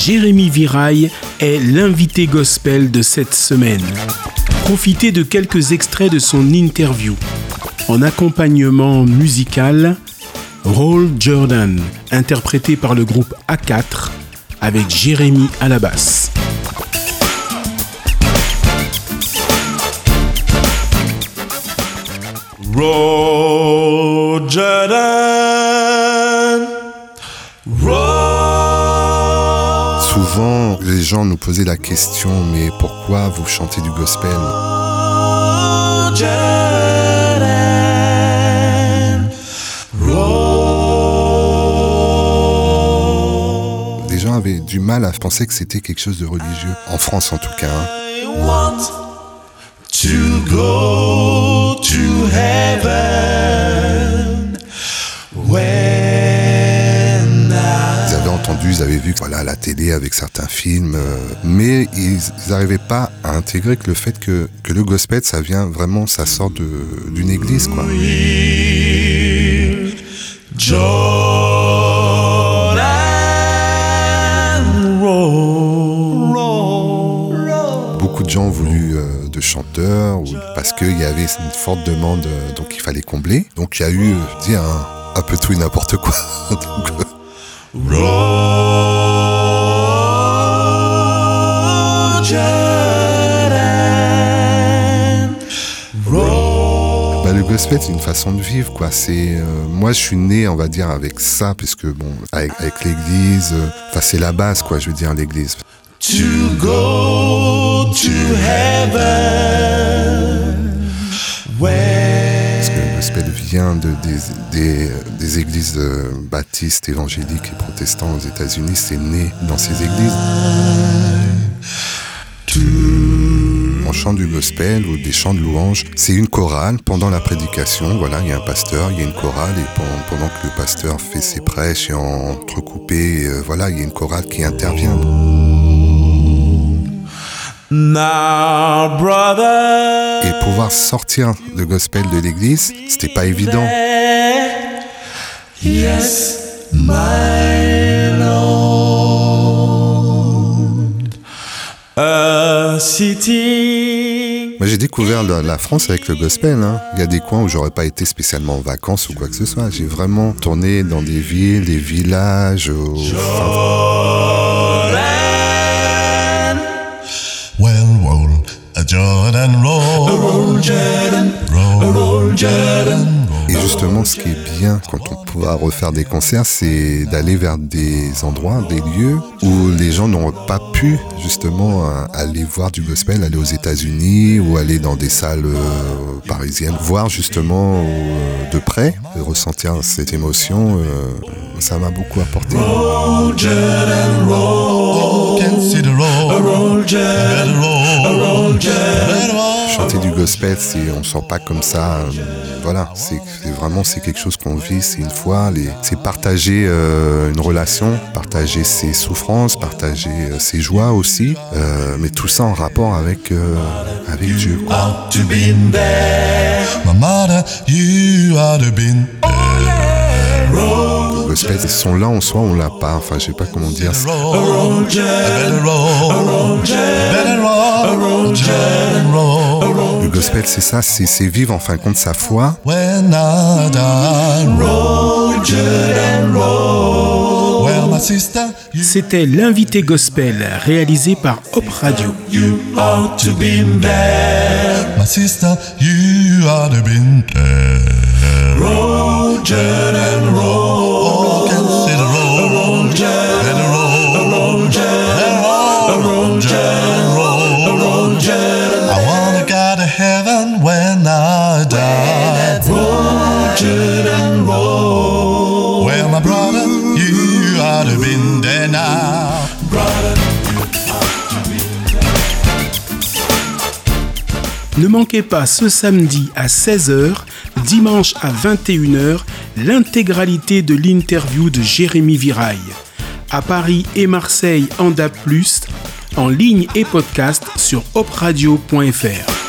Jérémy Viraille est l'invité gospel de cette semaine. Profitez de quelques extraits de son interview. En accompagnement musical, Roll Jordan, interprété par le groupe A4 avec Jérémy à la basse. Roll Jordan. Les gens nous posaient la question, mais pourquoi vous chantez du gospel? Les gens avaient du mal à penser que c'était quelque chose de religieux, en France en tout cas. hein. Entendu, ils avaient vu voilà, la télé avec certains films, euh, mais ils n'arrivaient pas à intégrer que le fait que, que le gospel, ça vient vraiment, ça sort d'une église. quoi. Beaucoup de gens ont voulu euh, de chanteurs parce qu'il y avait une forte demande, euh, donc il fallait combler. Donc il y a eu, je dis, un, peu tout et n'importe quoi. roll. bah, le gospel, c'est une façon de vivre, quoi. C'est, euh, moi, je suis né, on va dire, avec ça, puisque bon, avec, avec l'église, euh, enfin, c'est la base, quoi. Je veux dire, l'église. To go to heaven de, des, églises euh, baptistes, évangéliques et protestants aux États-Unis. C'est né dans ces églises. On chante du gospel ou des chants de louange. C'est une chorale pendant la prédication. Voilà, il y a un pasteur, il y a une chorale et pendant, pendant que le pasteur fait ses prêches et entrecoupé, euh, voilà, il y a une chorale qui intervient. Et pouvoir sortir le gospel de l'église, c'était pas évident. Yes, my Lord. A city. Moi, j'ai découvert la, la France avec le gospel. hein. Il y a des coins où j'aurais pas été spécialement en vacances ou quoi que ce soit. J'ai vraiment tourné dans des villes, des villages. au- enfin, et justement, ce qui est bien quand on pourra refaire des concerts, c'est d'aller vers des endroits, des lieux où les gens n'auront pas pu justement euh, aller voir du gospel, aller aux États-Unis ou aller dans des salles euh, parisiennes, voir justement euh, de près, et ressentir cette émotion. euh, ça m'a beaucoup apporté. Roll Chanter du gospel, c'est, on sent pas comme ça. euh, voilà, c'est, vraiment c'est quelque chose qu'on vit, c'est une fois. C'est partager euh, une relation, partager ses souffrances, partager euh, ses joies aussi, euh, mais tout ça en rapport avec euh, avec Dieu. quoi. Le gospel, ce son-là en soi, on l'a pas. Enfin, je sais pas comment dire. roll. I better gospel, c'est ça, c'est, vivre en fin de compte sa foi. When I. Well, my sister, C'était l'invité gospel réalisé par Hop Radio. You ought to Ne manquez pas ce samedi à 16h, dimanche à 21h, l'intégralité de l'interview de Jérémy Viraille. À Paris et Marseille en DAB+, en ligne et podcast sur opradio.fr.